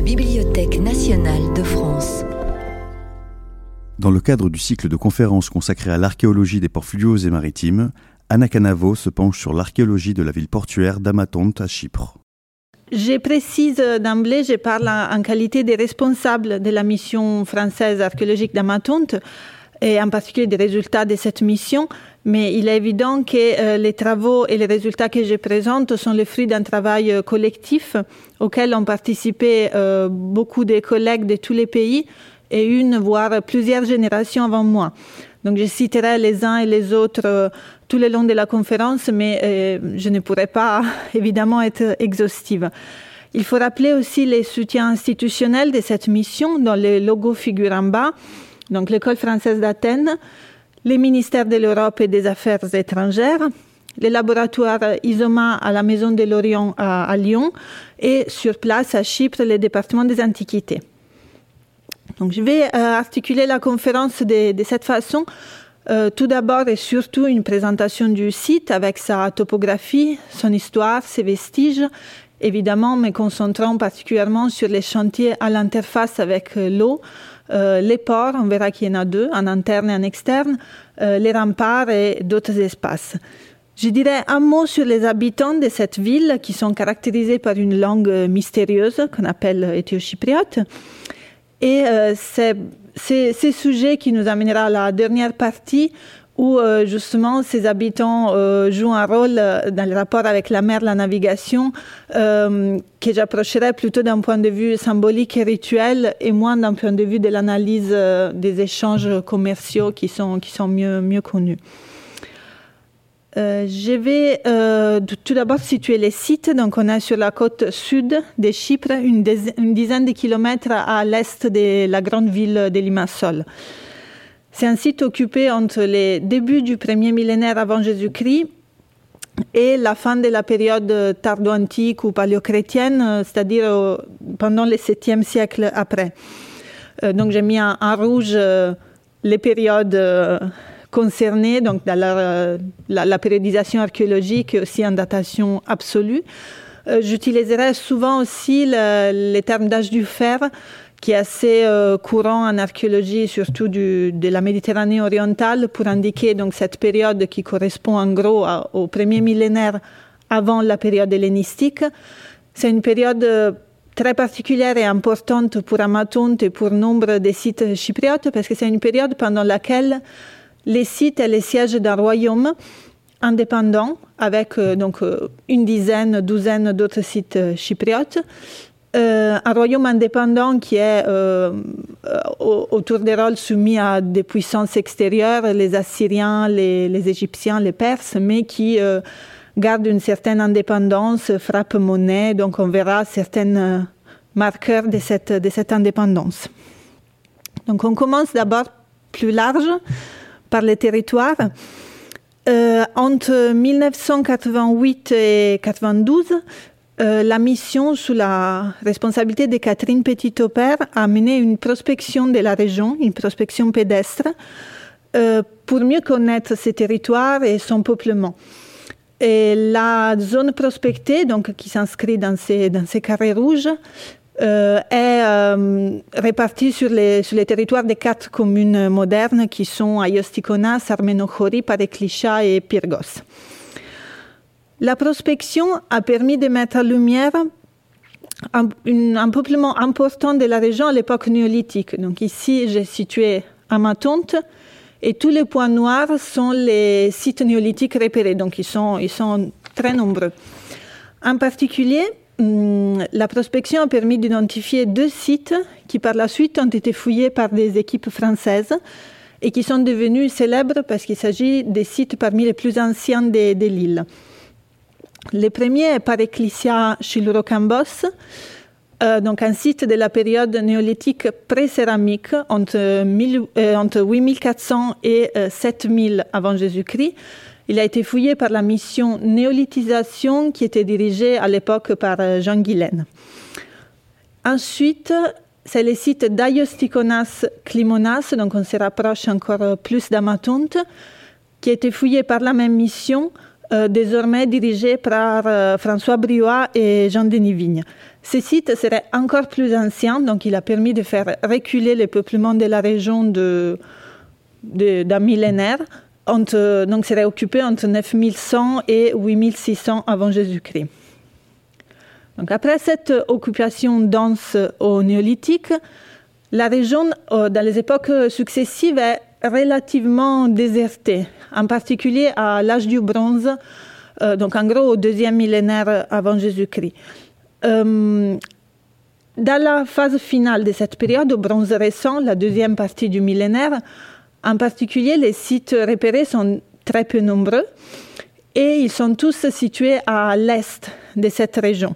la Bibliothèque nationale de France. Dans le cadre du cycle de conférences consacré à l'archéologie des ports fluviaux et maritimes, Anna Canavo se penche sur l'archéologie de la ville portuaire d'Amatonte à Chypre. Je précise d'emblée, je parle en qualité des responsables de la mission française archéologique d'Amatonte et en particulier des résultats de cette mission. Mais il est évident que euh, les travaux et les résultats que je présente sont le fruit d'un travail euh, collectif auquel ont participé euh, beaucoup de collègues de tous les pays et une, voire plusieurs générations avant moi. Donc je citerai les uns et les autres tout le long de la conférence, mais je ne pourrai pas évidemment être exhaustive. Il faut rappeler aussi les soutiens institutionnels de cette mission dont le logo figure en bas. Donc l'école française d'Athènes, les ministères de l'Europe et des Affaires étrangères, les laboratoires ISOMA à la Maison de l'Orient à, Lyon et sur place à Chypre, le département des Antiquités. Donc je vais euh, articuler la conférence de, cette façon. Euh, tout d'abord et surtout une présentation du site avec sa topographie, son histoire, ses vestiges, évidemment me concentrant particulièrement sur les chantiers à l'interface avec euh, l'eau, euh, les ports, on verra qu'il y en a deux, en interne et en externe, euh, les remparts et d'autres espaces. Je dirais un mot sur les habitants de cette ville qui sont caractérisés par une langue mystérieuse qu'on appelle éthiochypriote. Et euh, c'est ce sujet qui nous amènera à la dernière partie où euh, justement ces habitants euh, jouent un rôle euh, dans le rapport avec la mer, la navigation, que j'approcherais plutôt d'un point de vue symbolique et rituel et moins d'un point de vue de l'analyse des échanges commerciaux qui sont, qui mieux, connus. je vais tout d'abord situer les sites. Donc, on est sur la côte sud de Chypre, une dizaine de kilomètres à l'est de la grande ville de Limassol. C'est un site occupé entre les débuts du premier millénaire avant Jésus-Christ et la fin de la période tardo-antique ou paléochrétienne, c'est-à-dire pendant le 7e siècle après. Euh, donc j'ai mis en, rouge euh, les périodes euh, concernées, donc la, périodisation archéologique aussi en datation absolue. J'utiliserai souvent aussi le, les termes d'âge du fer qui est assez euh, courant en archéologie, surtout de la Méditerranée orientale, pour indiquer donc cette période qui correspond en gros au premier millénaire avant la période hellénistique. C'est une période euh, très particulière et importante pour Amatonte et pour nombre des sites chypriotes parce que c'est une période pendant laquelle les sites et les sièges d'un royaume indépendant avec euh, donc une dizaine, douzaine d'autres sites chypriotes euh, un royaume indépendant qui est euh, autour des rôles soumis à des puissances extérieures, les Assyriens, les, Égyptiens, les Perses, mais qui euh, garde une certaine indépendance, frappe monnaie. Donc on verra certains marqueurs de cette, de cette indépendance. Donc on commence d'abord plus large par les territoires. entre 1988 et 92, euh, la mission sous la responsabilité de Catherine Petit-Aupert a mené une prospection de la région, une prospection pédestre, euh, pour mieux connaître ces territoires et son peuplement. La zone prospectée, donc qui s'inscrit dans ces, carrés rouges, euh, est répartie sur les, territoires des quatre communes modernes qui sont Ayostikonas, Armenochori, Pareklisha et Pyrgos. La prospection a permis de mettre en lumière un, peuplement important de la région à l'époque néolithique. Donc ici, j'ai situé Amatonte et tous les points noirs sont les sites néolithiques repérés. Donc ils sont, très nombreux. En particulier, hum, la prospection a permis d'identifier deux sites qui par la suite ont été fouillés par des équipes françaises et qui sont devenus célèbres parce qu'il s'agit des sites parmi les plus anciens de l'île. Le premier est par Ecclesia Chilurocambos, euh, donc un site de la période néolithique pré-céramique entre, euh, entre 8400 et 7000 euh, avant Jésus-Christ. Il a été fouillé par la mission Néolithisation qui était dirigée à l'époque par Jean Guilaine. Ensuite, c'est le site d'Aiostikonas Klimonas, donc on se rapproche encore plus d'Amatonte, qui a été fouillé par la même mission désormais dirigé par François Briouat et Jean-Denis Vigne. Ce site serait encore plus ancien, donc il a permis de faire reculer le peuplement de la région d'un de, millénaire. Entre, donc serait occupé entre 9100 et 8600 avant Jésus-Christ. Donc après cette occupation dense au néolithique, la région, euh, dans les époques successives, est relativement désertée, en particulier à l'âge du bronze, euh, donc en gros au deuxième millénaire avant Jésus-Christ. Euh, dans la phase finale de cette période, au bronze récent, la deuxième partie du millénaire, en particulier, les sites repérés sont très peu nombreux et ils sont tous situés à l'est de cette région.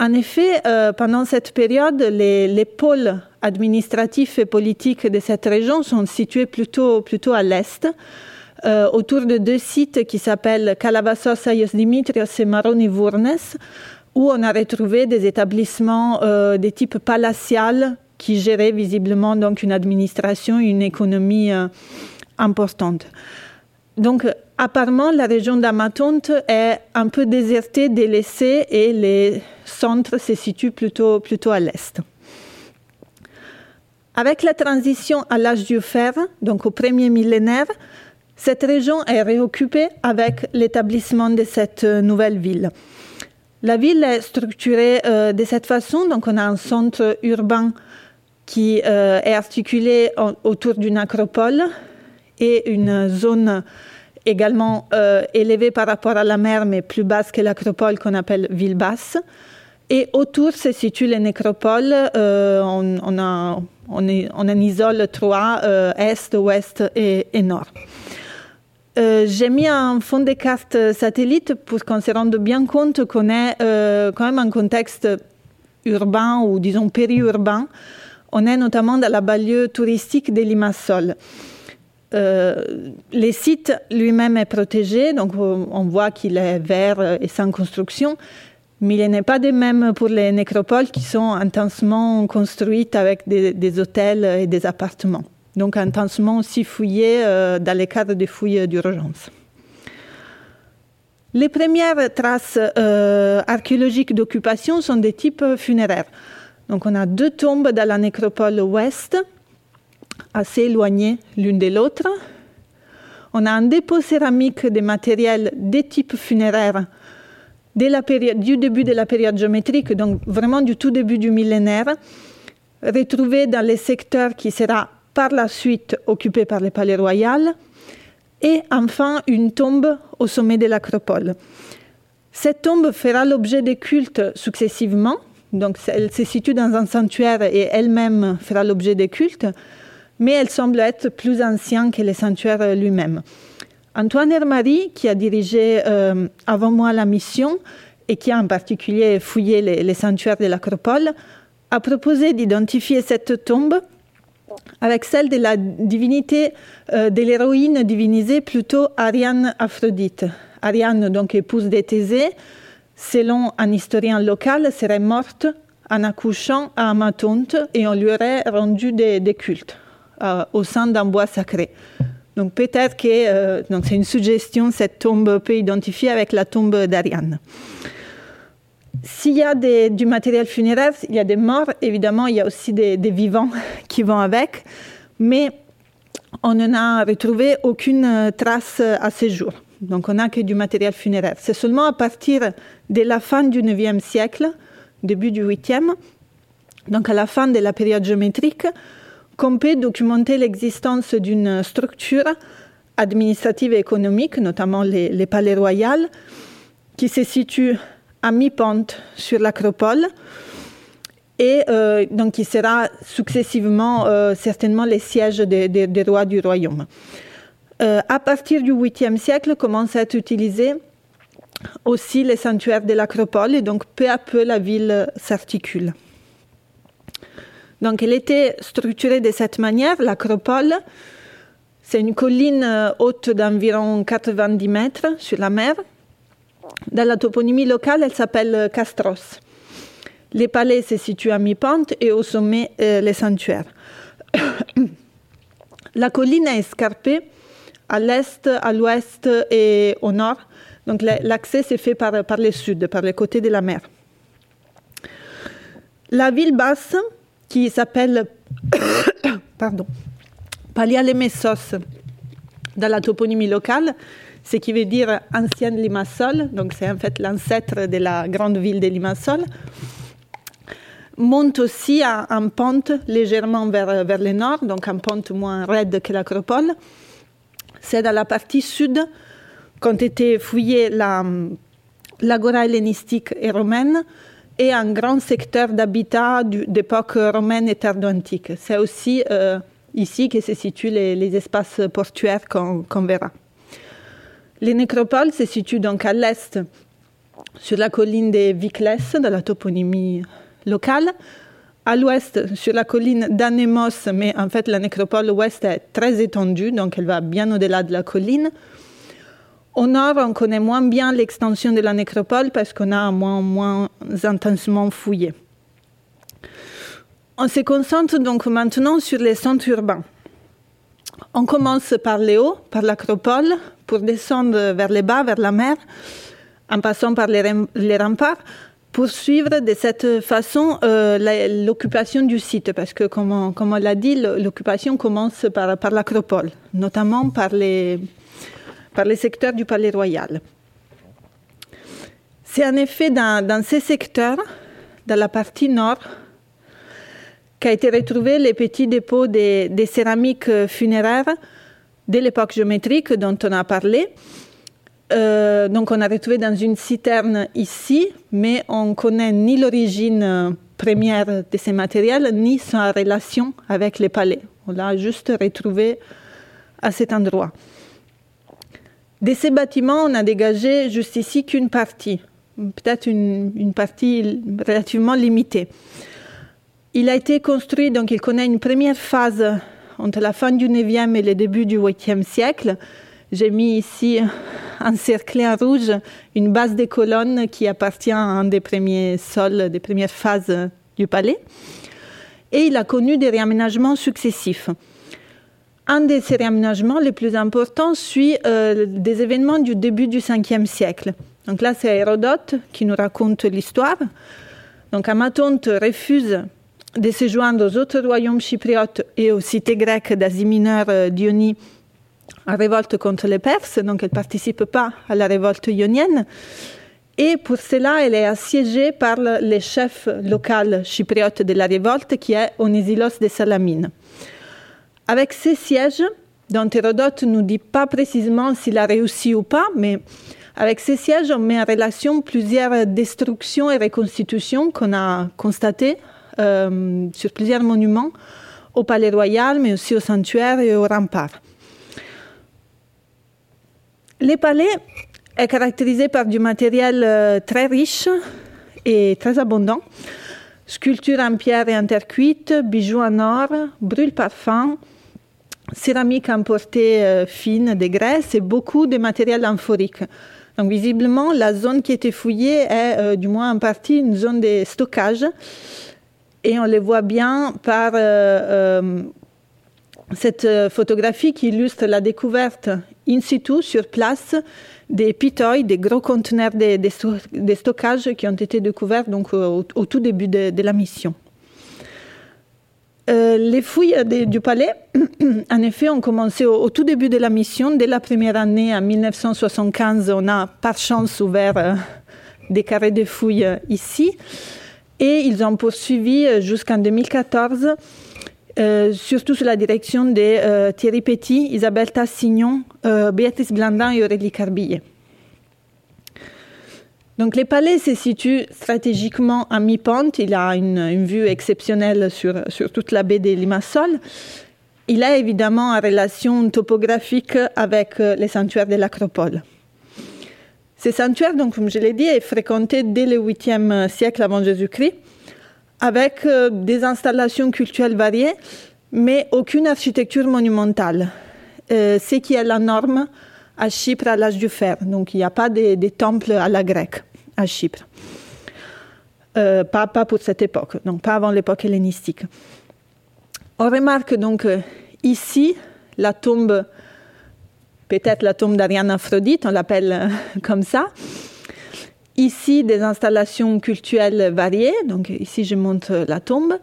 En effet, euh, pendant cette période, les, pôles administratifs et politiques de cette région sont situés plutôt, plutôt à l'est, euh, autour de deux sites qui s'appellent Calabassos, Ayos Dimitrios et Maroni Vournes, où on a retrouvé des établissements euh, de type palatial qui géraient visiblement donc une administration, une économie euh, importante. Donc, apparemment, la région d'Amatonte est un peu désertée, délaissée, et les centres se situent plutôt, plutôt à l'est. Avec la transition à l'âge du fer, donc au premier millénaire, cette région est réoccupée avec l'établissement de cette nouvelle ville. La ville est structurée euh, de cette façon. Donc, on a un centre urbain qui euh, est articulé autour d'une acropole et une zone également euh, élevée par rapport à la mer, mais plus basse que l'acropole qu'on appelle ville basse. Et autour se situent les nécropoles. On, on, en isole trois, est, ouest et, nord. Euh, j'ai mis un fond de carte satellite pour qu'on se rende bien compte qu'on est euh, quand même un contexte urbain ou disons périurbain. On est notamment dans la banlieue touristique de Limassol. Euh, le site lui-même est protégé, donc on voit qu'il est vert et sans construction, mais il n'est pas de même pour les nécropoles qui sont intensement construites avec des hôtels et des appartements donc intensement aussi fouillé euh, dans les cadres des fouilles d'urgence. Les premières traces euh, archéologiques d'occupation sont des types funéraires. Donc on a deux tombes dans la nécropole ouest, assez éloignées l'une de l'autre. On a un dépôt céramique de matériel des types funéraires du début de la période géométrique, donc vraiment du tout début du millénaire, retrouvé dans les secteurs qui sera par la suite occupée par le palais royal, et enfin une tombe au sommet de l'acropole. Cette tombe fera l'objet de cultes successivement, donc elle se situe dans un sanctuaire et elle-même fera l'objet de cultes, mais elle semble être plus ancienne que le sanctuaire lui-même. Antoine Hermary, qui a dirigé euh, avant moi la mission et qui a en particulier fouillé les, sanctuaires de l'acropole, a proposé d'identifier cette tombe avec celle de la divinité euh, de l'héroïne divinisée plutôt Ariane Aphrodite. Ariane, donc épouse de Thésée, selon un historien local, serait morte en accouchant à Amatonte et on lui aurait rendu des, cultes euh, au sein d'un bois sacré. Donc peut-être que euh, c'est une suggestion, cette tombe peut identifier avec la tombe d'Ariane. S'il y a du matériel funéraire, il y a des morts, évidemment, il y a aussi des, vivants qui vont avec, mais on n'en a retrouvé aucune trace à ce jour. Donc on n'a que du matériel funéraire. C'est seulement à partir de la fin du IXe siècle, début du 8e, donc à la fin de la période géométrique, qu'on peut documenter l'existence d'une structure administrative et économique, notamment les, palais royaux, qui se situe à mi-pente sur l'acropole et euh, donc il sera successivement euh, certainement les sièges des, rois du royaume. Euh, à partir du 8e siècle commence à être utilisé aussi les sanctuaires de l'acropole et donc peu à peu la ville s'articule. Donc elle était structurée de cette manière. L'acropole, c'est une colline haute d'environ 90 mètres sur la mer dans la toponymie locale, elle s'appelle euh, Castros. Les palais se situent à mi-pente et au sommet, euh, les sanctuaires. la colline est escarpée à l'est, à l'ouest et au nord, Donc l'accès s'est fait par, par le sud, par le côté de la mer. La ville basse, qui s'appelle pardon, Palialemesos dans la toponymie locale, ce qui veut dire ancienne Limassol, donc c'est en fait l'ancêtre de la grande ville de Limassol, monte aussi en, pente légèrement vers, vers le nord, donc en pente moins raide que l'acropole. C'est dans la partie sud qu'ont été fouillées l'agora hellénistique et romaine et un grand secteur d'habitat d'époque romaine et tardo-antique. C'est aussi euh, ici que se situent les, espaces portuaires qu'on verra. Les nécropoles se situent donc à l'est, sur la colline des Vicles, de la toponymie locale, à l'ouest, sur la colline d'Anemos, mais en fait la nécropole ouest est très étendue, donc elle va bien au-delà de la colline. Au nord, on connaît moins bien l'extension de la nécropole parce qu'on a moins, moins intensément fouillé. On se concentre donc maintenant sur les centres urbains. On commence par les hauts, par l'acropole, pour descendre vers les bas, vers la mer, en passant par les, remparts, pour suivre de cette façon euh, l'occupation du site, parce que, comme on, l'a dit, l'occupation commence par l'acropole, notamment par les, par les secteurs du Palais Royal. C'est en effet dans, ces secteurs, dans la partie nord, qu'a été retrouvé les petits dépôts des, céramiques funéraires de l'époque géométrique dont on a parlé. Euh, donc on a retrouvé dans une citerne ici, mais on connaît ni l'origine première de ces matériels, ni sa relation avec les palais. On l'a juste retrouvé à cet endroit. De ces bâtiments, on a dégagé juste ici qu'une partie, peut-être une, partie relativement limitée. Il a été construit, donc il connaît une première phase entre la fin du 9e et le début du 8e siècle. J'ai mis ici encerclé en rouge une base des colonnes qui appartient à un des premiers sols, des premières phases du palais. Et il a connu des réaménagements successifs. Un de ces réaménagements les plus importants suit euh, des événements du début du 5e siècle. Donc là, c'est Hérodote qui nous raconte l'histoire. Donc Amatonte refuse de se joindre aux autres royaumes chypriotes et aux cités grecques d'Asie mineure euh, d'Ionie en révolte contre les Perses, donc elle ne participe pas à la révolte ionienne. Et pour cela, elle est assiégée par le chef local chypriote de la révolte, qui est Onizilos de Salamine. Avec ces sièges, dont Hérodote ne nous dit pas précisément s'il a réussi ou pas, mais avec ces sièges, on met en relation plusieurs destructions et reconstitutions qu'on a constatées euh, sur plusieurs monuments au Palais Royal, mais aussi au sanctuaire et au rempart. Les palais est caractérisé par du matériel euh, très riche et très abondant. Sculptures en pierre et en terre cuite, bijoux en or, brûle parfum, céramique importée euh, fine de Grèce et beaucoup de matériel amphorique. Donc visiblement, la zone qui était fouillée est euh, du moins en partie une zone de stockage et on le voit bien par euh, cette photographie qui illustre la découverte in situ, sur place, des pitoy, des gros conteneurs de, stockage qui ont été découverts donc, au, tout début de la mission. Euh, les fouilles du palais, en effet, ont commencé au, tout début de la mission. Dès la première année, en 1975, on a par chance ouvert euh, des carrés de fouilles euh, ici. Et ils ont poursuivi jusqu'en 2014, surtout sous la direction de Thierry Petit, Isabelle Tassignon, Béatrice Blandin et Aurélie Carbillet. Donc les palais se situent stratégiquement à mi-pente. Il a une, vue exceptionnelle sur, toute la baie des Limassol. Il a évidemment une relation topographique avec euh, les sanctuaires de l'Acropole. Ces sanctuaires, donc, comme je l'ai dit, est fréquenté dès le 8e siècle avant Jésus-Christ, avec euh, des installations culturelles variées, mais aucune architecture monumentale. Euh, ce qui est la norme à Chypre à l'âge du fer. Donc il n'y a pas de, de temples à la grecque à Chypre. Euh, pas, pour cette époque, donc pas avant l'époque hellénistique. On remarque donc euh, ici la tombe peut-être la tombe d'Ariane Aphrodite, on l'appelle comme ça. Ici, des installations culturelles variées, donc ici je montre la tombe.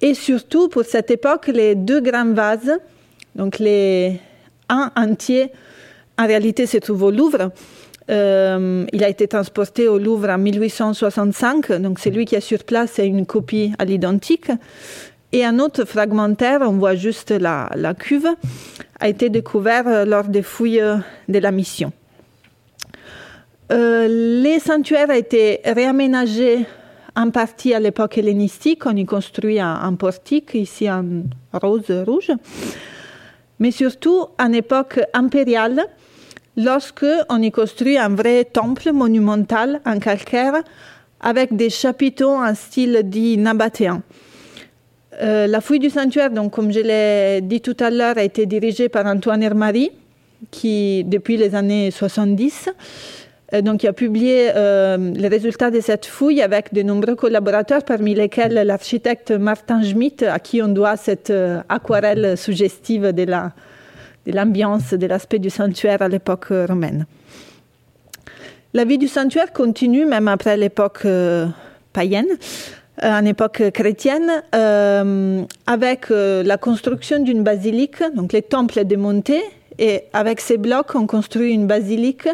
Et surtout, pour cette époque, les deux grands vases, donc les un entier, en réalité se trouve au Louvre. Euh, il a été transporté au Louvre en 1865, donc celui qui est sur place c'est une copie à l'identique. Et un autre fragmentaire, on voit juste la, cuve, a été découvert lors des fouilles de la mission. Euh, les sanctuaires ont été réaménagés en partie à l'époque hellénistique. On y construit un, un, portique, ici en rose rouge. Mais surtout en époque impériale, lorsque on y construit un vrai temple monumental en calcaire avec des chapiteaux en style dit nabatéen. Euh, la fouille du sanctuaire, donc, comme je l'ai dit tout à l'heure, a été dirigée par Antoine Hermary, qui, depuis les années 70, euh, donc, il a publié euh, les résultats de cette fouille avec de nombreux collaborateurs, parmi lesquels l'architecte Martin Schmitt, à qui on doit cette aquarelle suggestive de, la, de l'ambiance, de l'aspect du sanctuaire à l'époque romaine. La vie du sanctuaire continue même après l'époque euh, païenne, euh, en époque chrétienne, euh, avec la construction d'une basilique, donc les temples démontés, et avec ces blocs, on construit une basilique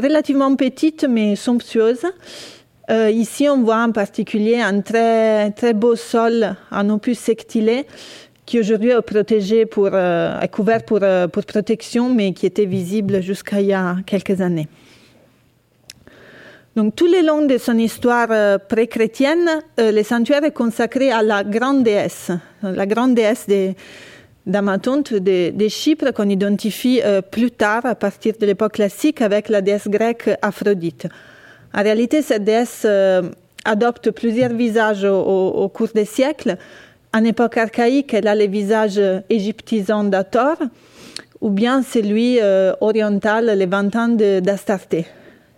relativement petite mais somptueuse. Euh, ici, on voit en particulier un très, très beau sol en opus sectilé qui aujourd'hui est protégé euh, est couvert pour, euh, pour protection, mais qui était visible jusqu'à il y a quelques années. Donc, tout le long de son histoire euh, pré-chrétienne, euh, le sanctuaire est consacré à la grande déesse, la grande déesse d'Amatonte de, Chypre qu'on identifie plus tard à partir de l'époque classique avec la déesse grecque Aphrodite. En réalité, cette déesse adopte plusieurs visages au, cours des siècles. En époque archaïque, elle a le visage égyptisant d'Ator ou bien celui euh, oriental, ans d'Astarté.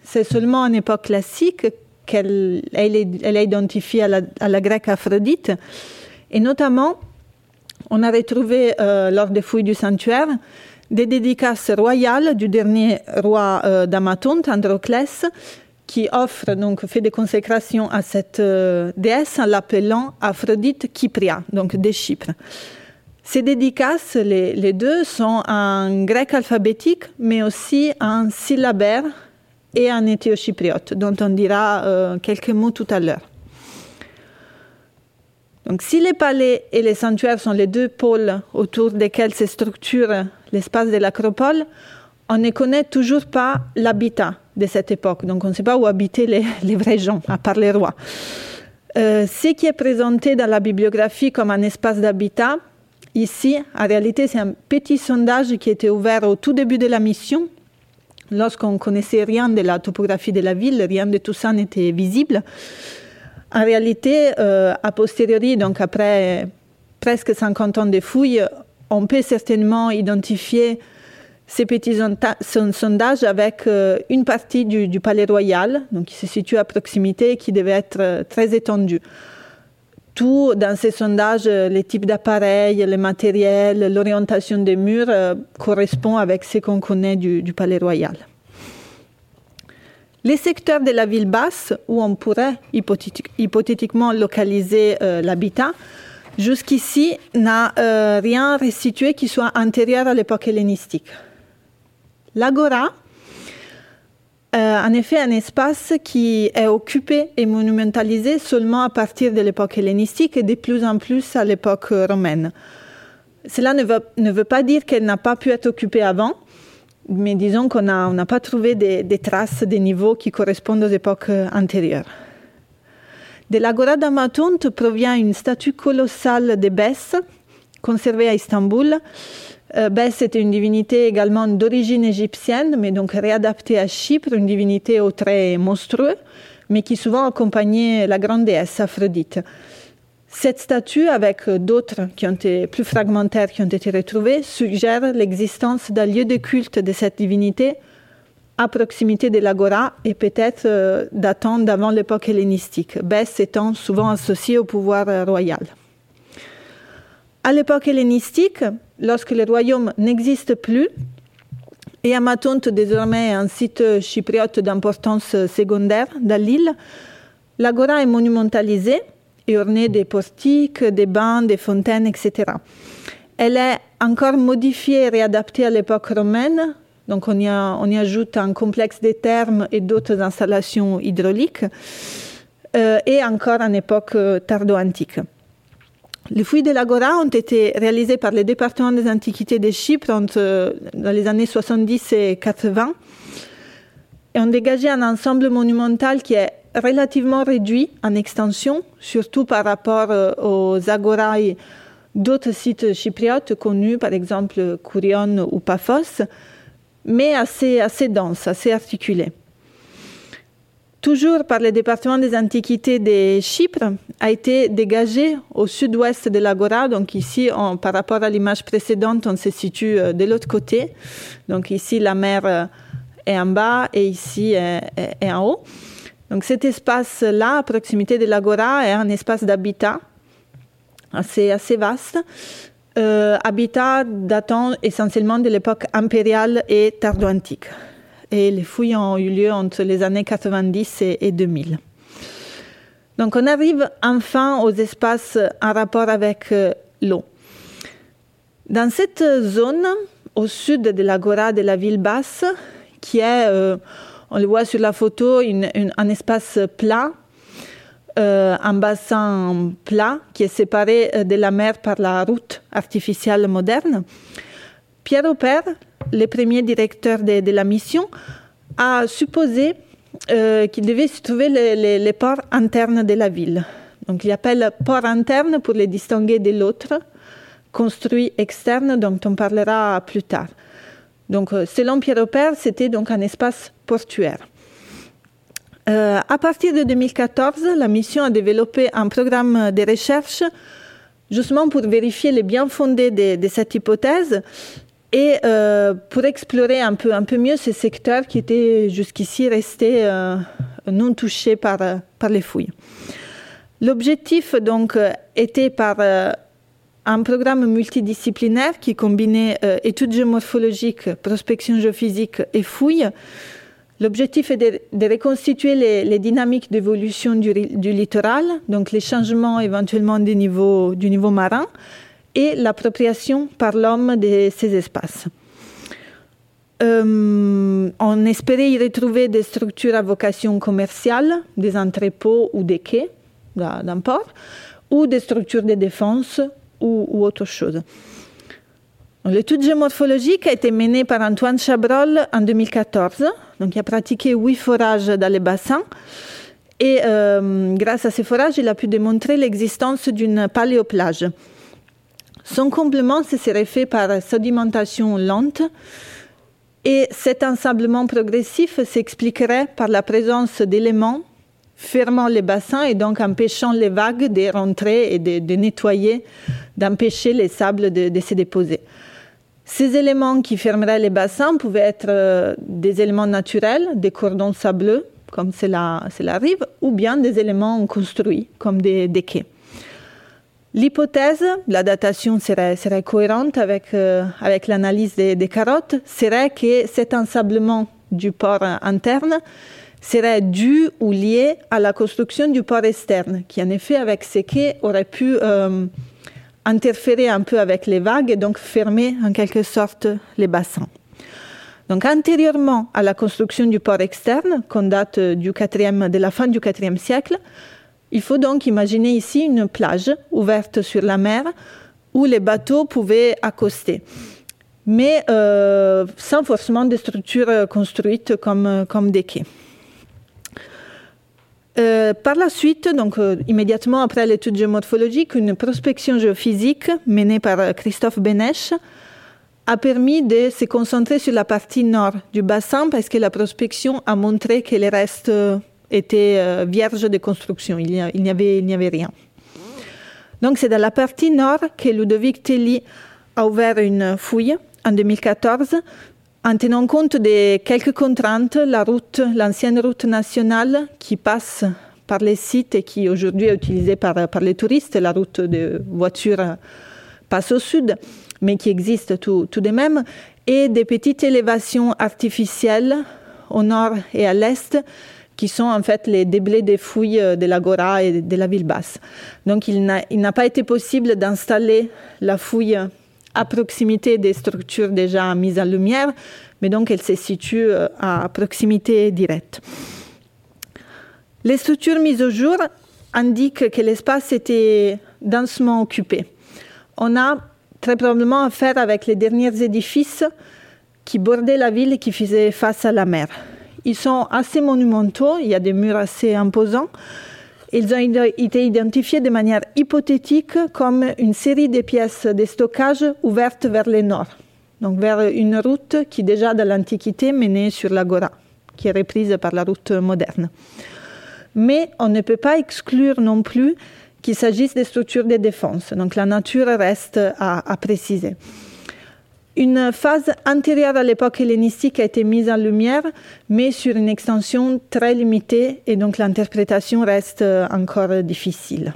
C'est seulement en époque classique qu'elle elle est, identifiée à la, à la grecque Aphrodite et notamment on a retrouvé euh, lors des fouilles du sanctuaire des dédicaces royales du dernier roi euh, d'Amatonte, Androclès, qui offre donc fait des consécrations à cette euh, déesse en l'appelant Aphrodite Kypria, donc de Chypre. Ces dédicaces, les, deux, sont en grec alphabétique, mais aussi en syllabaire et en éthiochypriote, dont on dira euh, quelques mots tout à l'heure. Donc, si les palais et les sanctuaires sont les deux pôles autour desquels se structure l'espace de l'acropole, on ne connaît toujours pas l'habitat de cette époque. Donc, on ne sait pas où habitaient les, les, vrais gens, à part les rois. Euh, ce qui est présenté dans la bibliographie comme un espace d'habitat, ici, en réalité, c'est un petit sondage qui était ouvert au tout début de la mission, lorsqu'on connaissait rien de la topographie de la ville, rien de tout ça n'était visible. En réalité, euh, a posteriori, donc après presque 50 ans de fouilles, on peut certainement identifier ces petits sondages avec euh, une partie du, palais royal, donc qui se situe à proximité et qui devait être euh, très étendu. Tout dans ces sondages, les types d'appareils, les matériels, l'orientation des murs euh, correspond avec ce qu'on connaît du, palais royal. Les secteurs de la ville basse, où on pourrait hypothétique, hypothétiquement localiser euh, l'habitat, jusqu'ici n'a euh, rien restitué qui soit antérieur à l'époque hellénistique. L'agora, euh, en effet, un espace qui est occupé et monumentalisé seulement à partir de l'époque hellénistique et de plus en plus à l'époque romaine. Cela ne veut, pas dire qu'elle n'a pas pu être occupée avant, mais disons qu'on n'a pas trouvé des, traces des niveaux qui correspondent aux époques antérieures. De l'Agora d'Amatonte provient une statue colossale de Bess, conservée à Istanbul. Euh, Bess était une divinité également d'origine égyptienne, mais donc réadaptée à Chypre, une divinité au trait monstrueux, mais qui souvent accompagnait la grande déesse Aphrodite. Cette statue, avec d'autres qui ont été plus fragmentaires qui ont été retrouvées, suggère l'existence d'un lieu de culte de cette divinité à proximité de l'agora et peut-être euh, datant d'avant l'époque hellénistique, Bess étant souvent associée au pouvoir euh, royal. À l'époque hellénistique, lorsque le royaume n'existe plus, Et Amatonte, désormais un site chypriote d'importance secondaire dans l'île, l'agora est monumentalisée et ornée des portiques, des bancs, des fontaines, etc. Elle est encore modifiée et réadaptée à l'époque romaine. Donc on y, ajoute un complexe de thermes et d'autres installations hydrauliques. Euh, et encore en époque tardo-antique. Les fouilles de l'Agora ont été réalisées par le département des antiquités de Chypre dans les années 70 et 80 et ont dégagé un ensemble monumental qui est relativement réduit en extension, surtout par rapport aux agorailles d'autres sites chypriotes connus, par exemple Kourion ou Paphos, mais assez, assez dense, assez articulé. Toujours par le département des antiquités de Chypre, a été dégagé au sud-ouest de l'Agora. Donc ici, par rapport à l'image précédente, on se situe euh, de l'autre côté. Donc ici, la mer euh, est en bas et ici est, est en haut. Donc cet espace-là, à proximité de l'Agora, est un espace d'habitat assez, assez vaste. Euh, habitat datant essentiellement de l'époque impériale et tardo-antique. Et les fouilles ont eu lieu entre les années 90 et, 2000. Donc on arrive enfin aux espaces en rapport avec euh, l'eau. Dans cette zone, au sud de l'agora de la ville basse, qui est, euh, on le voit sur la photo, un espace plat euh, un bassin plat qui est séparé de la mer par la route artificielle moderne. Pierre Aupert, le premier directeur de, la mission, a supposé euh, qu'il devait se trouver les, ports internes de la ville. Donc il appelle port interne pour les distinguer de l'autre, construit externe dont on parlera plus tard. Donc selon Pierre Aupert, c'était donc un espace portuaire. Euh, à partir de 2014, la mission a développé un programme de recherche justement pour vérifier les bien fondés de, cette hypothèse et euh, pour explorer un peu, un peu mieux ces secteurs qui étaient jusqu'ici restés euh, non touchés par, par les fouilles. L'objectif donc était par un programme multidisciplinaire qui combinait études géomorphologiques, prospection géophysique et fouilles L'objectif est de, reconstituer les, dynamiques d'évolution du, littoral, donc les changements éventuellement du niveau, du niveau marin et l'appropriation par l'homme de ces espaces. Euh, on espérait y retrouver des structures à vocation commerciale, des entrepôts ou des quais d'un port, ou des structures de défense ou, autre chose. L'étude géomorphologique a été menée par Antoine Chabrol en 2014. Donc, il a pratiqué huit forages dans les bassins. Et euh, grâce à ces forages, il a pu démontrer l'existence d'une paléoplage. Son complément se serait fait par sédimentation lente. Et cet ensablement progressif s'expliquerait par la présence d'éléments fermant les bassins et donc empêchant les vagues de rentrer et de, nettoyer, d'empêcher les sables de se déposer. Ces éléments qui fermeraient les bassins pouvaient être euh, des éléments naturels, des cordons sableux, comme c'est la, rive, ou bien des éléments construits, comme des, quais. L'hypothèse, la datation serait, cohérente avec, euh, avec l'analyse des, carottes, serait que cet ensablement du port interne serait dû ou lié à la construction du port externe, qui en effet, avec ces quais, aurait pu euh, interférer un peu avec les vagues et donc fermer en quelque sorte les bassins. Donc antérieurement à la construction du port externe, qu'on date du de la fin du IVe siècle, il faut donc imaginer ici une plage ouverte sur la mer où les bateaux pouvaient accoster, mais euh, sans forcément des structures construites comme, comme des quais. Euh, par la suite, donc euh, immédiatement après l'étude géomorphologique, une prospection géophysique menée par Christophe Benech a permis de se concentrer sur la partie nord du bassin parce que la prospection a montré que les restes euh, étaient vierges de construction. Il n'y avait, rien. Donc c'est dans la partie nord que Ludovic Telly a ouvert une fouille en 2014 en tenant compte de quelques contraintes, la route, l'ancienne route nationale qui passe par les sites et qui aujourd'hui est utilisée par, les touristes, la route de voitures passe au sud, mais qui existe tout de même, et des petites élévations artificielles au nord et à l'est qui sont en fait les déblais des fouilles de l'Agora et de la ville basse. Donc il n'a pas été possible d'installer la fouille à proximité des structures déjà mises en lumière, mais donc elle se situe euh, à proximité directe. Les structures mises au jour indiquent que l'espace était densément occupé. On a très probablement affaire avec les derniers édifices qui bordaient la ville et qui faisaient face à la mer. Ils sont assez monumentaux, il y a des murs assez imposants. Ils ont été identifiés de manière hypothétique comme une série de pièces de stockage ouvertes vers le nord, donc vers une route qui déjà dans l'Antiquité menait sur l'Agora, qui est reprise par la route moderne. Mais on ne peut pas exclure non plus qu'il s'agisse des structures de défense, donc la nature reste à, à préciser. Une phase antérieure à l'époque hellénistique a été mise en lumière, mais sur une extension très limitée, et donc l'interprétation reste encore difficile.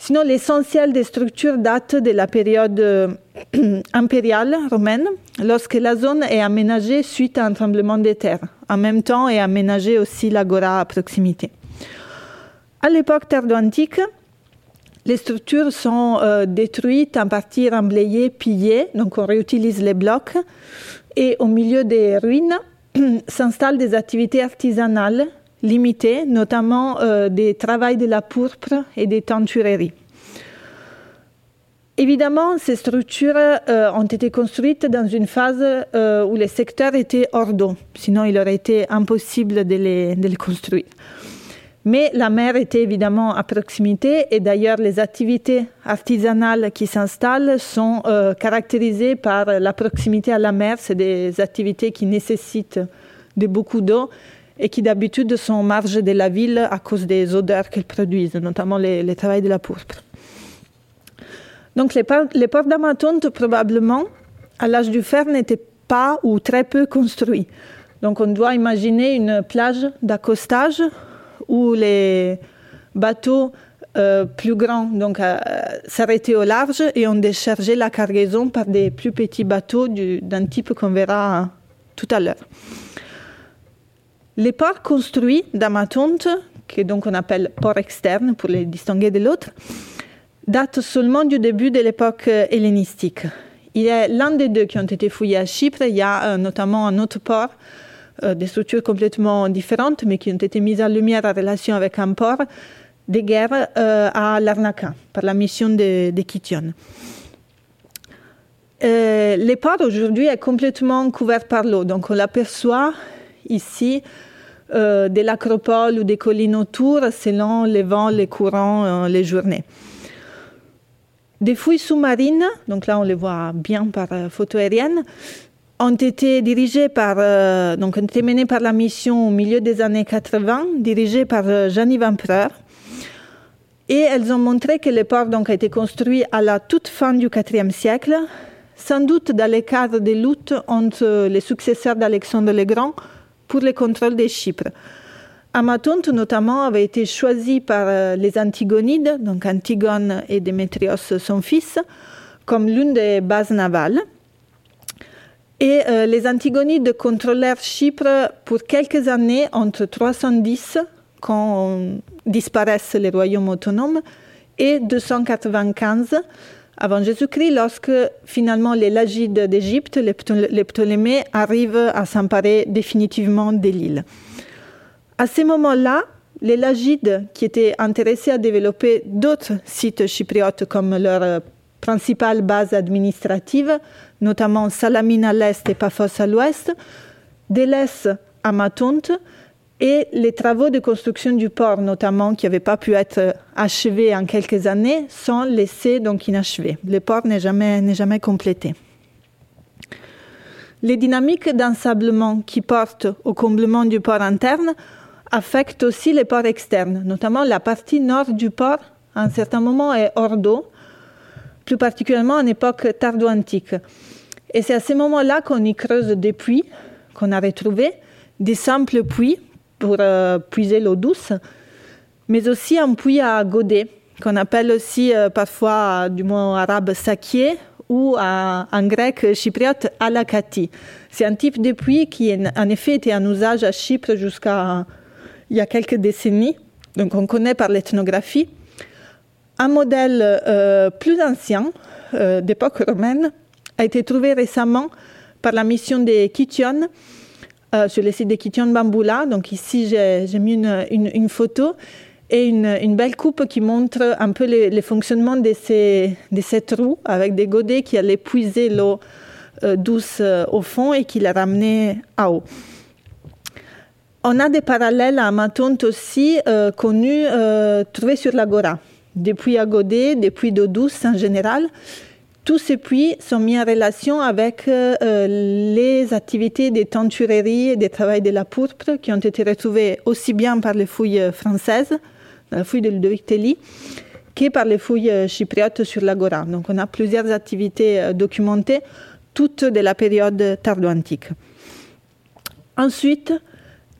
Sinon, l'essentiel des structures date de la période euh, impériale romaine, lorsque la zone est aménagée suite à un tremblement de terre. En même temps est aménagée aussi l'agora à proximité. À l'époque tardo-antique, les structures sont euh, détruites, en partie remblayées, pillées, donc on réutilise les blocs. Et au milieu des ruines s'installent des activités artisanales limitées, notamment euh, des travaux de la pourpre et des tentureries. Évidemment, ces structures euh, ont été construites dans une phase où les secteurs étaient hors d'eau, sinon il aurait été impossible de les, de les construire. Mais la mer était évidemment à proximité et d'ailleurs les activités artisanales qui s'installent sont euh, caractérisées par la proximité à la mer. C'est des activités qui nécessitent de beaucoup d'eau et qui d'habitude sont en marge de la ville à cause des odeurs qu'elles produisent, notamment les, les de la pourpre. Donc les, les ports d'Amatonte, probablement, à l'âge du fer, n'étaient pas ou très peu construits. Donc on doit imaginer une plage d'accostage où les bateaux euh, plus grands donc euh, s'arrêtaient au large et on déchargeait la cargaison par des plus petits bateaux d'un type qu'on verra tout à l'heure. Les ports construits d'Amatonte, que donc on appelle port externe pour les distinguer de l'autre, datent seulement du début de l'époque hellénistique. Il a l'un des deux qui ont été fouillés à Chypre. Il y a euh, notamment un autre port euh, des structures complètement différentes, mais qui ont été mises en lumière en relation avec un port de guerre euh, à Larnaca par la mission de, de Kition. Euh, le port aujourd'hui est complètement couvert par l'eau, donc on l'aperçoit ici euh, de l'acropole ou des collines autour selon les vents, les courants, les journées. Des fouilles sous-marines, donc là on les voit bien par photo aérienne, ont été dirigées par, euh, donc menées par la mission au milieu des années 80, dirigée par euh, Jeanne Van Preur. Et elles ont montré que le port donc, a été construit à la toute fin du IVe siècle, sans doute dans le cadre des luttes entre les successeurs d'Alexandre le Grand pour le contrôle des Chypre. Amatonte, notamment, avait été choisi par euh, les Antigonides, donc Antigone et Démétrios, son fils, comme l'une des bases navales. Et euh, les Antigonides contrôlèrent Chypre pour quelques années, entre 310, quand disparaissent les royaumes autonomes, et 295 avant Jésus-Christ, lorsque finalement les Lagides d'Égypte, les Ptolémées, arrivent à s'emparer définitivement de l'île. À ce moment-là, les Lagides, qui étaient intéressés à développer d'autres sites chypriotes comme leur principale base administrative, notamment Salamine à l'est et Paphos à l'ouest, délaissent Amatonte et les travaux de construction du port, notamment qui n'avaient pas pu être achevés en quelques années, sont laissés donc inachevés. Le port n'est jamais, jamais complété. Les dynamiques d'ensablement qui portent au comblement du port interne affectent aussi les ports externes, notamment la partie nord du port, à un certain moment, est hors d'eau, plus particulièrement en époque tardo-antique. Et c'est à ce moment-là qu'on y creuse des puits, qu'on a retrouvés, des simples puits pour euh, puiser l'eau douce, mais aussi un puits à godet, qu'on appelle aussi euh, parfois, du mot arabe, sakié ou en grec chypriote alakati. C'est un type de puits qui en effet était en usage à Chypre jusqu'à il y a quelques décennies, donc on connaît par l'ethnographie. Un modèle euh, plus ancien, d'époque romaine, a été trouvé récemment par la mission des Kition euh, sur le site de Kition Bamboula. Donc ici, j'ai mis une, photo et une, belle coupe qui montre un peu le, fonctionnement de, ces, de cette roue avec des godets qui allaient puiser l'eau douce au fond et qui la ramenaient à haut. On a des parallèles à Matonte aussi euh, connus, euh, trouvés sur l'Agora. Des puits à puits d'eau douce en général. Tous ces puits sont mis en relation avec euh, les activités des tentureries et des travaux de la pourpre qui ont été retrouvés aussi bien par les fouilles françaises, dans la fouille de Ludovic que par les fouilles chypriotes sur l'Agora. Donc on a plusieurs activités documentées, toutes de la période tardo-antique. Ensuite,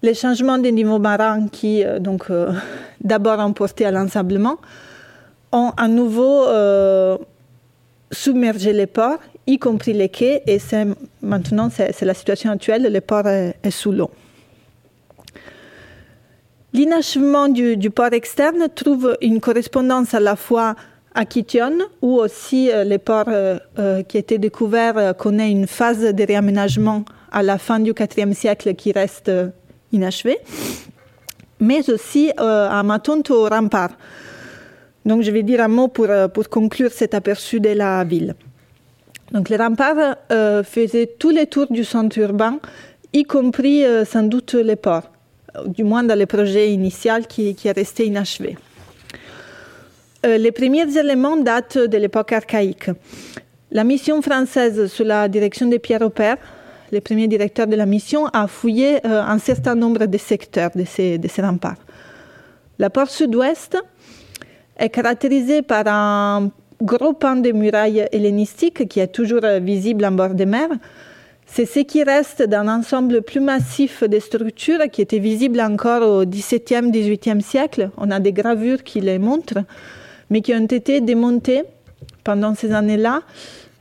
les changements des niveaux marins qui, euh, donc, euh, d'abord ont porté à l'ensablement, ont à nouveau euh, submergé les ports, y compris les quais, et maintenant, c'est, la situation actuelle, le port est, sous l'eau. L'inachèvement du, port externe trouve une correspondance à la fois à Kition, où aussi le port qui a été découvert connaît une phase de réaménagement à la fin du IVe siècle qui reste inachevé, mais aussi euh, à Matonto au rempart. Donc je vais dire un mot pour, euh, pour conclure cet aperçu de la ville. Donc les remparts euh, faisaient tous les tours du centre urbain, y compris sans doute les ports, du moins dans le projet initial qui, qui est resté inachevé. les premiers éléments datent de l'époque archaïque. La mission française sous la direction de Pierre Aupert le premier directeur de la mission, a fouillé euh, un certain nombre de secteurs de ces, de ces remparts. La porte sud-ouest est caractérisée par un gros pan de murailles hellénistiques qui est toujours visible en bord de mer. C'est ce qui reste d'un ensemble plus massif de structures qui étaient visibles encore au XVIIe, XVIIIe siècle. On a des gravures qui les montrent, mais qui ont été démontées pendant ces années-là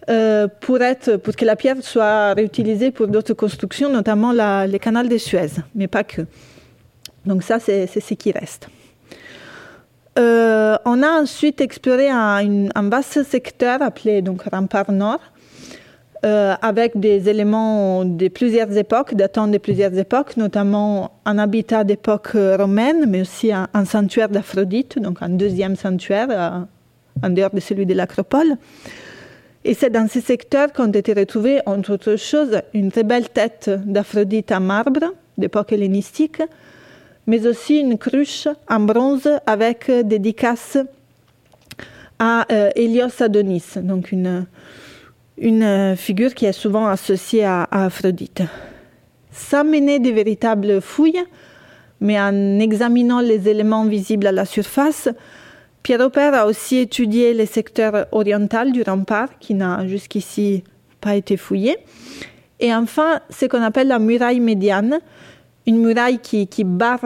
euh, pour, que la pierre soit réutilisée pour d'autres constructions, notamment la, le canal de Suez, mais pas que. Donc ça, c'est ce qui reste. Euh, on a ensuite exploré un, vaste secteur appelé donc rempart nord, euh, avec des éléments de plusieurs époques, datant de plusieurs époques, notamment un habitat d'époque romaine, mais aussi un, un sanctuaire d'Aphrodite, donc un deuxième sanctuaire en dehors de celui de l'Acropole. Et c'est dans ces secteurs qu'ont été retrouvés, entre autres choses, une très belle tête d'Aphrodite en marbre d'époque hellénistique, mais aussi une cruche en bronze avec dédicace à euh, Hélios Adonis, donc une, une figure qui est souvent associée à, Aphrodite. Sans mener de véritables fouilles, mais en examinant les éléments visibles à la surface, Pierre Aupert a aussi étudié les secteurs oriental du rempart, qui n'a jusqu'ici pas été fouillé. Et enfin, ce qu'on appelle la muraille médiane, une muraille qui, barre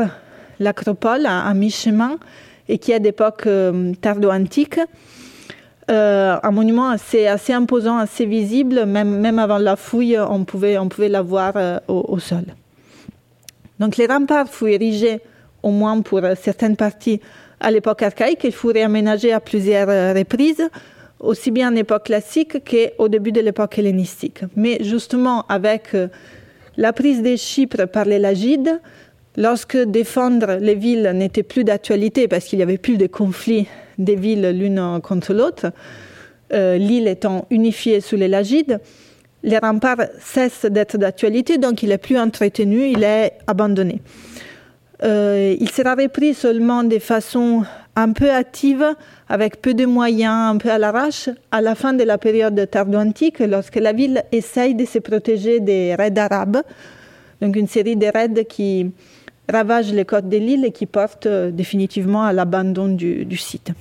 l'acropole à, mi-chemin et qui est d'époque euh, tardo-antique. Euh, un monument assez, imposant, assez visible, même, avant la fouille, on pouvait, on la voir euh, au, au, sol. Donc les remparts furent érigés, au moins pour certaines parties, à l'époque archaïque, il fut réaménagé à plusieurs reprises, aussi bien en époque classique qu'au début de l'époque hellénistique. Mais justement, avec la prise de Chypre par les Lagides, lorsque défendre les villes n'était plus d'actualité parce qu'il n'y avait plus de conflits des villes l'une contre l'autre, euh, l'île étant unifiée sous les Lagides, les remparts cessent d'être d'actualité, donc il n'est plus entretenu, il est abandonné. Euh, il sera repris seulement de façon un peu active, avec peu de moyens, un peu à l'arrache, à la fin de la période tardo-antique, lorsque la ville essaye de se protéger des raids arabes, donc une série de raids qui ravagent les côtes de l'île et qui portent euh, définitivement à l'abandon du, site.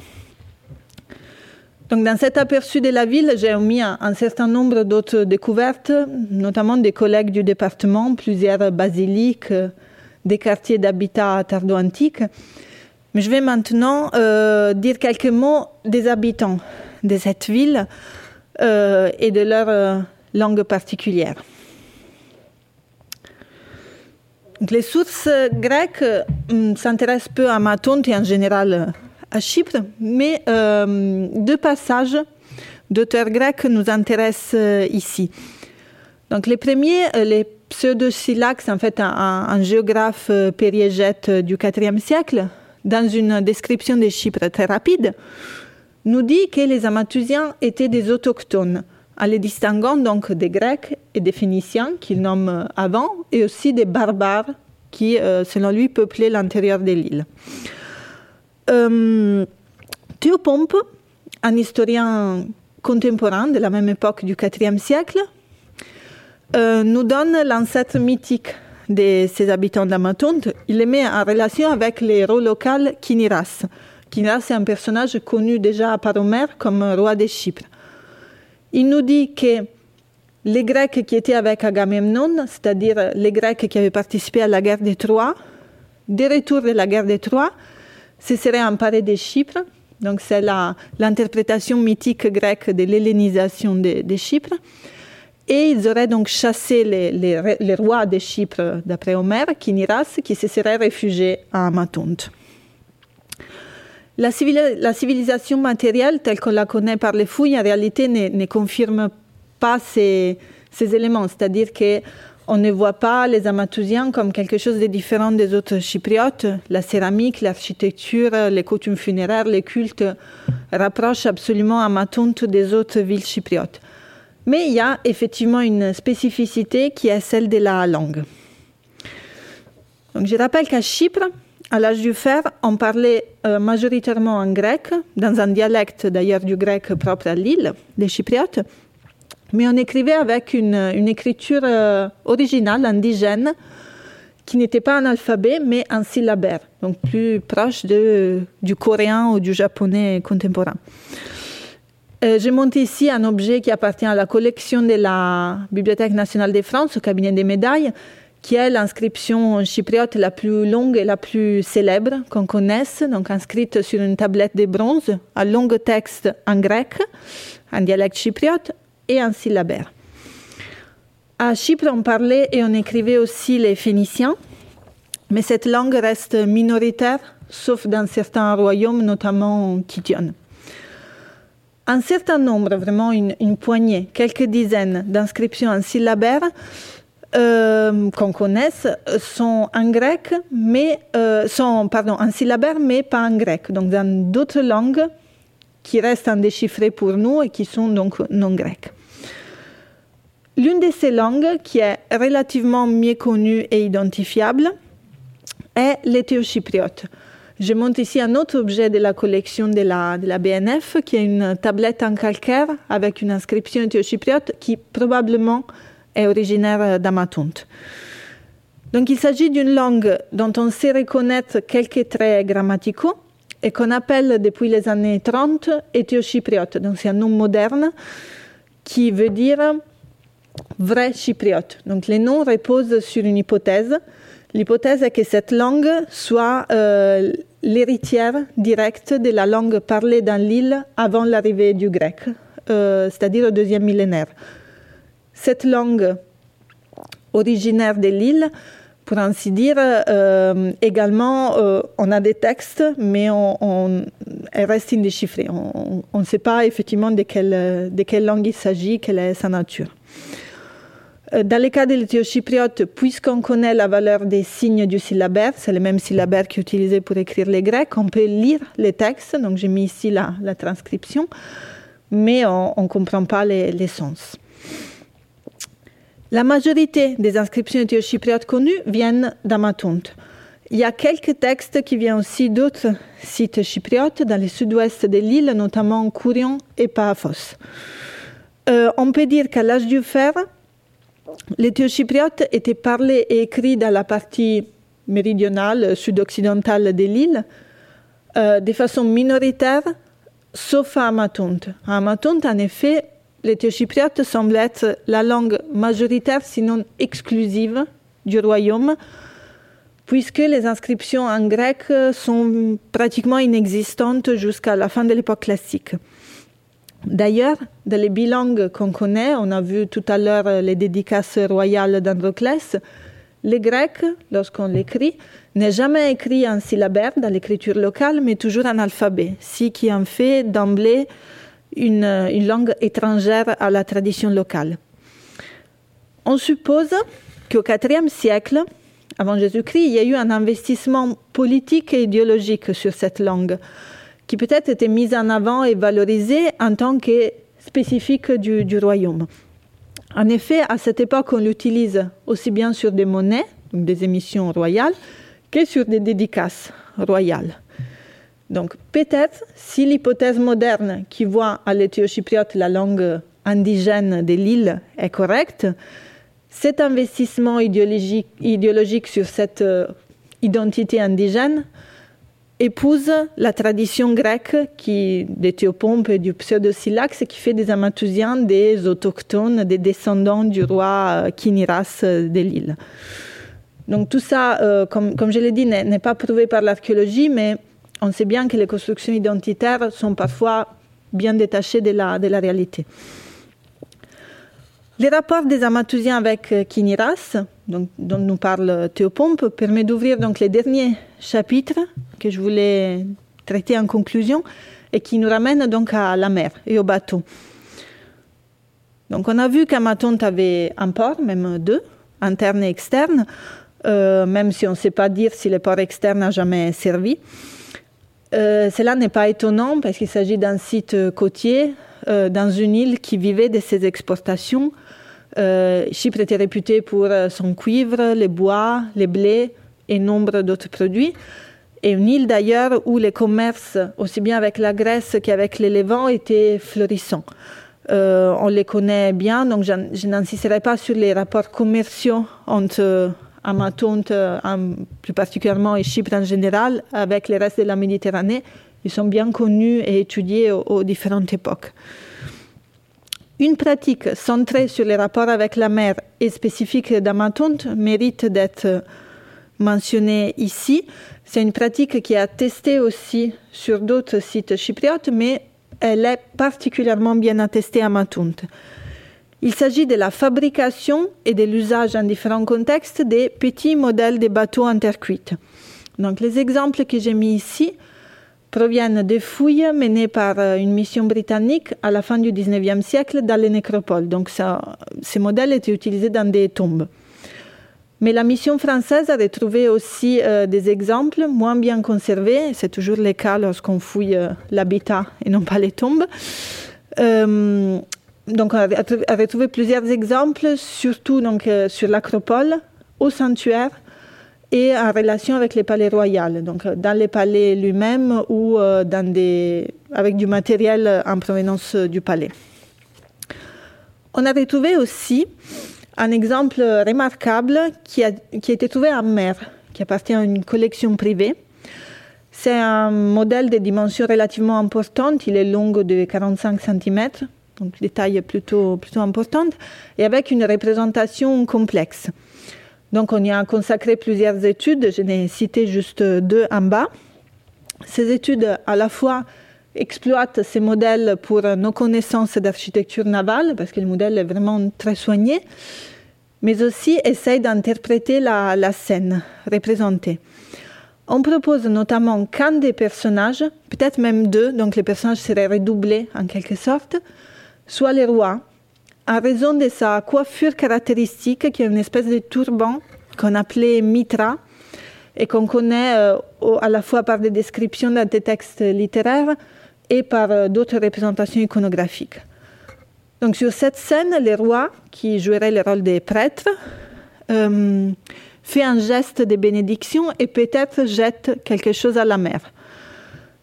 Donc, dans cet aperçu de la ville, j'ai omis un, un certain nombre d'autres découvertes, notamment des collègues du département, plusieurs basiliques, des quartiers d'habitat tardo-antique. Mais je vais maintenant euh, dire quelques mots des habitants de cette ville. et de leur langue particulière. les sources grecques s'intéressent peu à Matonte et en général à Chypre, mais deux passages d'auteurs grecs nous intéressent ici. Donc les premiers, les Pseudo-Silax, en fait, un, géographe euh, périégète euh, du IVe siècle, dans une description de Chypre très rapide, nous dit que les Amathusiens étaient des autochtones, en les distinguant donc des Grecs et des Phéniciens qu'il nomme euh, avant, et aussi des barbares qui, selon lui, peuplaient l'intérieur de l'île. Euh, Théopompe, un historien contemporain de la même époque du IVe siècle, euh, nous donne l'ancêtre mythique de ces habitants d'Amatonte. Il les met en relation avec les héros local Kiniras. Kiniras est un personnage connu déjà par Homère comme roi de Chypre. Il nous dit que les Grecs qui étaient avec Agamemnon, c'est-à-dire les Grecs qui avaient participé à la guerre de Troie, des retours de la guerre de Troie, se seraient emparés de Chypre. Donc c'est l'interprétation mythique grecque de l'hellénisation de, de Chypre. Et ils auraient donc chassé les, rois de Chypre, d'après Homère, Kiniras, qui se seraient réfugiés à Matonte. La, civilisation matérielle, telle qu'on la connaît par les fouilles, en réalité ne, confirme pas ces, éléments. C'est-à-dire qu'on ne voit pas les Amatousiens comme quelque chose de différent des autres chypriotes. La céramique, l'architecture, les coutumes funéraires, les cultes rapprochent absolument Amatonte des autres villes chypriotes. Mais il y a effectivement une spécificité qui est celle de la langue. Donc, je rappelle qu'à Chypre, à l'âge du fer, on parlait euh, majoritairement en grec, dans un dialecte d'ailleurs du grec propre à l'île, des Chypriotes, mais on écrivait avec une, écriture euh, originale, indigène, qui n'était pas un alphabet, mais un syllabaire, donc plus proche du coréen ou du japonais contemporain. Euh, je monte ici un objet qui appartient à la collection de la Bibliothèque nationale de France, au cabinet des médailles, qui est l'inscription chypriote la plus longue et la plus célèbre qu'on connaisse, donc inscrite sur une tablette de bronze, un long texte en grec, en dialecte chypriote et en syllabaire. À Chypre, on parlait et on écrivait aussi les phéniciens, mais cette langue reste minoritaire, sauf dans certains royaumes, notamment Kition un certain nombre, vraiment une, poignée, quelques dizaines d'inscriptions en syllabaire euh, qu'on connaisse sont en grec, mais euh, sont pardon en syllabaire, mais pas en grec. Donc dans d'autres langues qui restent indéchiffrées pour nous et qui sont donc non grecques. L'une de ces langues qui est relativement mieux connue et identifiable est l'éthiochypriote. Je monte ici un autre objet de la collection de la, BNF, qui est une tablette en calcaire avec une inscription éthiopiote qui probablement est originaire d'Amatonte. Donc il s'agit d'une langue dont on sait reconnaître quelques traits grammaticaux et qu'on appelle depuis les années 30 éthiochypriote. Donc c'est un nom moderne qui veut dire vrai chypriote. Donc les noms reposent sur une hypothèse. L'hypothèse est que cette langue soit euh, l'héritière directe de la langue parlée dans l'île avant l'arrivée du grec, euh, c'est-à-dire au deuxième millénaire. Cette langue originaire de l'île, pour ainsi dire, euh, également, euh, on a des textes, mais on, elle reste indéchiffrée. On ne sait pas effectivement de quelle langue il s'agit, quelle est sa nature. Euh, dans le cas de l'éthiochypriote, puisqu'on connaît la valeur des signes du syllabaire, c'est le même syllabaire qu'utilisé pour écrire les grecs, on peut lire les textes, donc j'ai mis ici la, transcription, mais on ne comprend pas les, sens. La majorité des inscriptions éthiochypriotes connues viennent d'Amatonte. Il y a quelques textes qui viennent aussi d'autres sites chypriotes dans le sud-ouest de l'île, notamment Kourion et Paphos. Euh, on peut dire qu'à l'âge du fer, L'éthiopie était parlé et écrit dans la partie méridionale, sud-occidentale de l'île, euh, de façon minoritaire, sauf à Amatonte. À Amatonte, en effet, l'éthiopie semble être la langue majoritaire, sinon exclusive, du royaume, puisque les inscriptions en grec sont pratiquement inexistantes jusqu'à la fin de l'époque classique. D'ailleurs, dans les bilangues qu'on connaît, on a vu tout à l'heure les dédicaces royales d'Androclès, le grec, lorsqu'on l'écrit, n'est jamais écrit en syllabaire dans l'écriture locale, mais toujours en alphabet, ce qui en fait d'emblée une, une, langue étrangère à la tradition locale. On suppose qu'au IVe siècle, avant Jésus-Christ, il y a eu un investissement politique et idéologique sur cette langue, qui peut-être était mise en avant et valorisée en tant que spécifique du, royaume. En effet, à cette époque, on l'utilise aussi bien sur des monnaies, donc des émissions royales, que sur des dédicaces royales. Donc peut-être, si l'hypothèse moderne qui voit à l'éthio-chypriote la langue indigène de l'île est correcte, cet investissement idéologique, idéologique sur cette euh, identité indigène épouse la tradition grecque qui, des Théopompes et du pseudo-Syllax qui fait des Amathusiens des autochtones, des descendants du roi euh, Kiniras euh, de l'île. Donc tout ça, euh, comme, je l'ai dit, n'est pas prouvé par l'archéologie, mais on sait bien que les constructions identitaires sont parfois bien détachées de la, réalité. Les rapports des Amathusiens avec Kiniras, dont nous parle Théopompe, permet d'ouvrir donc les derniers chapitres que je voulais traiter en conclusion et qui nous ramènent donc à la mer et au bateau. Donc on a vu qu'Amatonte avait un port, même deux, interne et externe, euh, même si on ne sait pas dire si le port externe n'a jamais servi. Euh, cela n'est pas étonnant parce qu'il s'agit d'un site côtier euh, dans une île qui vivait de ses exportations Chypre était réputé pour son cuivre, les bois, les blés et nombre d'autres produits. Et une île d'ailleurs où les commerces, aussi bien avec la Grèce qu'avec les Levant, étaient florissants. Euh, on les connaît bien, donc je n'insisterai pas sur les rapports commerciaux entre Amatonte, plus particulièrement, et Chypre en général, avec les restes de la Méditerranée. Ils sont bien connus et étudiés aux, aux différentes époques. Une pratique centrée sur les rapports avec la mer et spécifique d'Amatonte mérite d'être mentionnée ici. C'est une pratique qui est attestée aussi sur d'autres sites chypriotes, mais elle est particulièrement bien attestée à Amatonte. Il s'agit de la fabrication et de l'usage en différents contextes des petits modèles de bateaux en terre cuite. Donc les exemples que j'ai mis ici proviennent des fouilles menées par euh, une mission britannique à la fin du 19e siècle dans les nécropoles. Donc ces modèles étaient utilisés dans des tombes. Mais la mission française a retrouvé aussi euh, des exemples moins bien conservés. C'est toujours le cas lorsqu'on fouille euh, l'habitat et non pas les tombes. Euh, donc, on a, a, retrouvé plusieurs exemples, surtout donc, sur l'acropole, au sanctuaire, et en relation avec les palais royaux, donc dans les palais lui-même ou avec du matériel en provenance du palais. On a retrouvé aussi un exemple remarquable qui a, été trouvé en mer, qui appartient à une collection privée. C'est un modèle de dimensions relativement importantes, il est long de 45 cm, donc des tailles plutôt, plutôt importantes, et avec une représentation complexe. Donc on y a consacré plusieurs études, je n'ai cité juste deux en bas. Ces études à la fois exploitent ces modèles pour nos connaissances d'architecture navale, parce que le modèle est vraiment très soigné, mais aussi essayent d'interpréter la, scène représentée. On propose notamment qu'un des personnages, peut-être même deux, donc les personnages seraient redoublés en quelque sorte, soit les rois, en raison de sa coiffure caractéristique, qui est une espèce de turban qu'on appelait mitra, et qu'on connaît euh, à la fois par des descriptions dans des textes littéraires et par euh, d'autres représentations iconographiques. Donc sur cette scène, le roi, qui jouerait le rôle des prêtres, euh, fait un geste de bénédiction et peut-être jette quelque chose à la mer.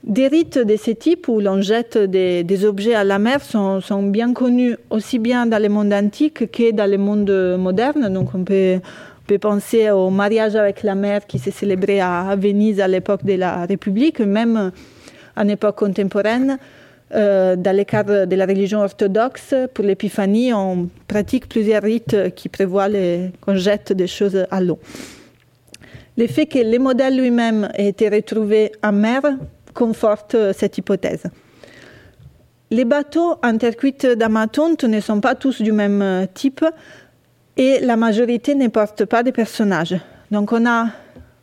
Des rites de ce type où l'on jette des, objets à la mer sont, sont, bien connus aussi bien dans le monde antique que dans le monde moderne. Donc on peut, on peut penser au mariage avec la mer qui s'est célébré à, Venise à l'époque de la République, même en époque contemporaine. Euh, dans le cadre de la religion orthodoxe, pour l'épiphanie, on pratique plusieurs rites qui prévoient qu'on jette des choses à l'eau. Le fait que le modèle lui-même ait été retrouvé en mer conforte cette hypothèse. les bateaux intercuites d'Amatonte ne sont pas tous du même type et la majorité ne porte pas de personnages. Donc on a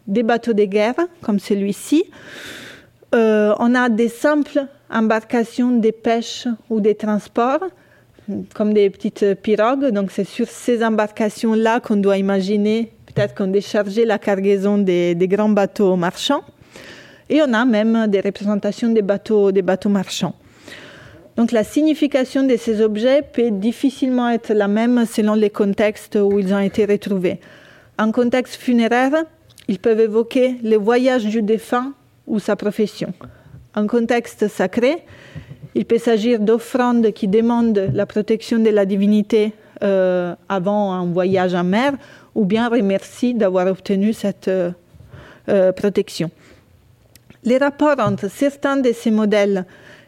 des bateaux de guerre comme celui-ci. Euh, on a des simples embarcations de pêche ou de transport comme des petites pirogues. Donc c'est sur ces embarcations-là qu'on doit imaginer peut-être qu'on déchargeait la cargaison des, grands bateaux marchands. Et on a même des représentations des bateaux, des bateaux marchands. Donc la signification de ces objets peut difficilement être la même selon les contextes où ils ont été retrouvés. En contexte funéraire, ils peuvent évoquer le voyage du défunt ou sa profession. En contexte sacré, il peut s'agir d'offrandes qui demandent la protection de la divinité euh, avant un voyage en mer ou bien remercient d'avoir obtenu cette euh, euh, protection. Les rapports entre certains de ces modèles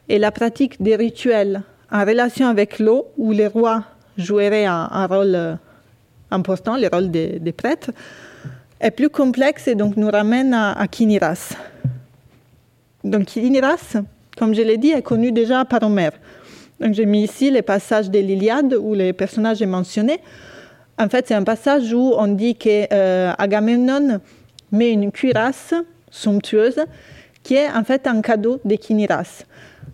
et la pratique des rituels en relation avec l'eau, où les rois joueraient un, rôle important, le rôle des, prêtres, est plus complexe et donc nous ramène à Kiniras. Donc Kiniras, comme je l'ai dit, est connu déjà par Homère. Donc j'ai mis ici les passages de l'Iliade où les personnages sont mentionnés. En fait, c'est un passage où on dit qu'Agamemnon euh, met une cuirasse somptueuse qui est en fait un cadeau de Kiniras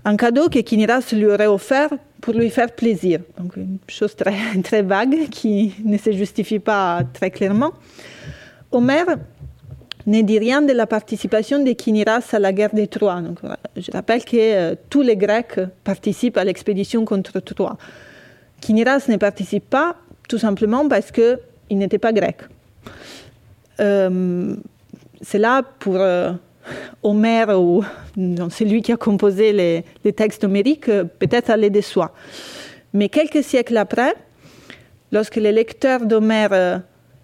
un cadeau que Kiniras lui aurait offert pour lui faire plaisir. Donc une chose très, très vague qui ne se justifie pas très clairement. Homère ne dit rien de la participation de Kiniras à la guerre des Troie. Je rappelle que euh, tous les Grecs participent à l'expédition contre Troie. Kiniras ne participe pas tout simplement parce qu'il n'était pas grec. Euh, c'est là pour... Euh, Homère ou c'est lui qui a composé les, textes homériques, peut-être allait de soi. Mais quelques siècles après, lorsque les lecteurs d'Homère euh,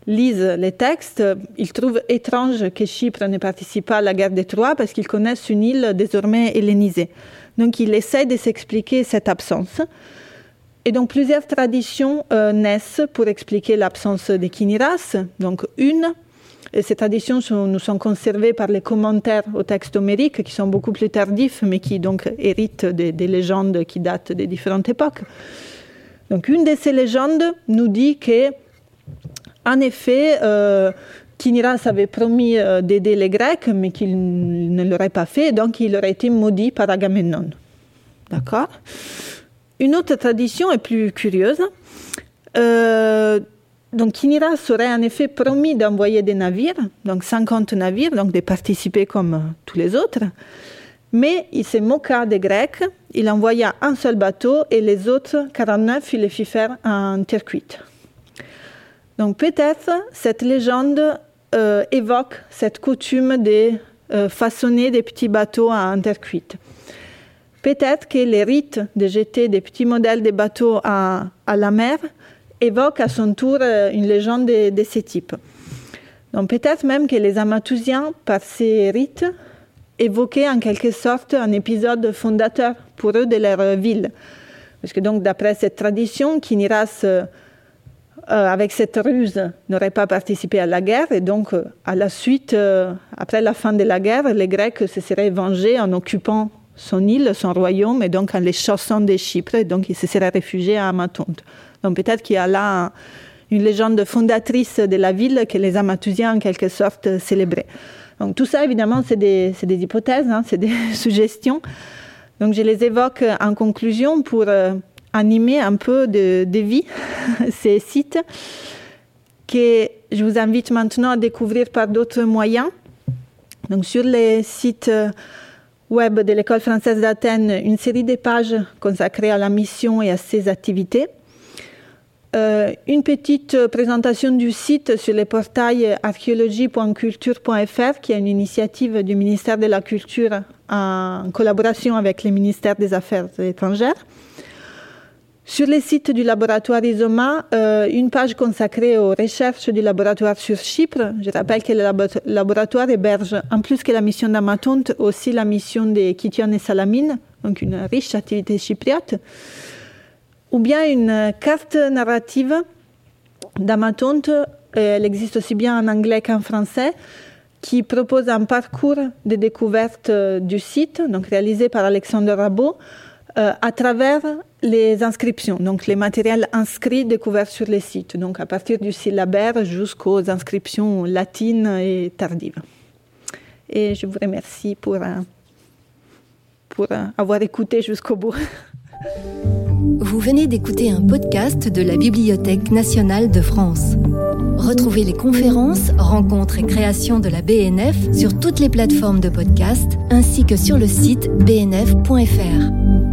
lisent les textes, ils trouvent étrange que Chypre ne participe pas à la guerre des Troie parce qu'ils connaissent une île désormais hellénisée. Donc il essaie de s'expliquer cette absence. Et donc plusieurs traditions euh, naissent pour expliquer l'absence des Kiniras. Donc une, et ces traditions nous sont conservées par les commentaires au texte homérique, qui sont beaucoup plus tardifs, mais qui donc héritent des, des légendes qui datent des différentes époques. Donc une de ces légendes nous dit que, en effet, euh, Kiniras avait promis euh, d'aider les Grecs, mais qu'il ne l'aurait pas fait, donc il aurait été maudit par Agamemnon. D'accord? Une autre tradition est plus curieuse. Euh, Kiniras aurait en effet promis d'envoyer des navires, donc 50 navires, donc de participer comme euh, tous les autres. Mais il se moqua des Grecs, il envoya un seul bateau et les autres 49, il les fit faire en tercuite. Donc peut-être cette légende euh, évoque cette coutume de euh, façonner des petits bateaux en tercuite. Peut-être que les rites de jeter des petits modèles de bateaux à, à la mer évoque à son tour euh, une légende de, ce type. Donc peut-être même que les Amatousiens, par ces rites, évoquaient en quelque sorte un épisode fondateur pour eux de leur ville. Parce que donc d'après cette tradition, Kiniras, avec cette ruse, n'aurait pas participé à la guerre et donc euh, à la suite, euh, après la fin de la guerre, les Grecs se seraient vengés en occupant son île, son royaume, et donc en les chassant de Chypre, et donc ils se seraient réfugiés à Amatonte. Donc peut-être qu'il y a là une légende fondatrice de la ville que les Amathusiens en quelque sorte célébraient. Donc tout ça évidemment c'est des, des, hypothèses, hein, c'est des suggestions. Donc je les évoque en conclusion pour euh, animer un peu de, vie ces sites que je vous invite maintenant à découvrir par d'autres moyens. Donc sur les sites web de l'École française d'Athènes, une série de pages consacrées à la mission et à ses activités. Euh, une petite présentation du site sur le portail archéologie.culture.fr, qui est une initiative du ministère de la Culture en collaboration avec le ministère des Affaires étrangères. Sur les sites du laboratoire ISOMA, euh, une page consacrée aux recherches du laboratoire sur Chypre. Je rappelle que le laboratoire héberge, en plus que la mission d'Amatonte, aussi la mission des Kition et Salamine, donc une riche activité chypriote ou bien une carte narrative d'Amatonte, elle existe aussi bien en anglais qu'en français, qui propose un parcours de découverte du site, donc réalisé par Alexandre Rabot, euh, à travers les inscriptions, donc les matériels inscrits découverts sur les sites, donc à partir du syllabaire jusqu'aux inscriptions latines et tardives. Et je vous remercie pour, euh, pour euh, avoir écouté jusqu'au bout. Vous venez d'écouter un podcast de la Bibliothèque nationale de France. Retrouvez les conférences, rencontres et créations de la BNF sur toutes les plateformes de podcast ainsi que sur le site bnf.fr.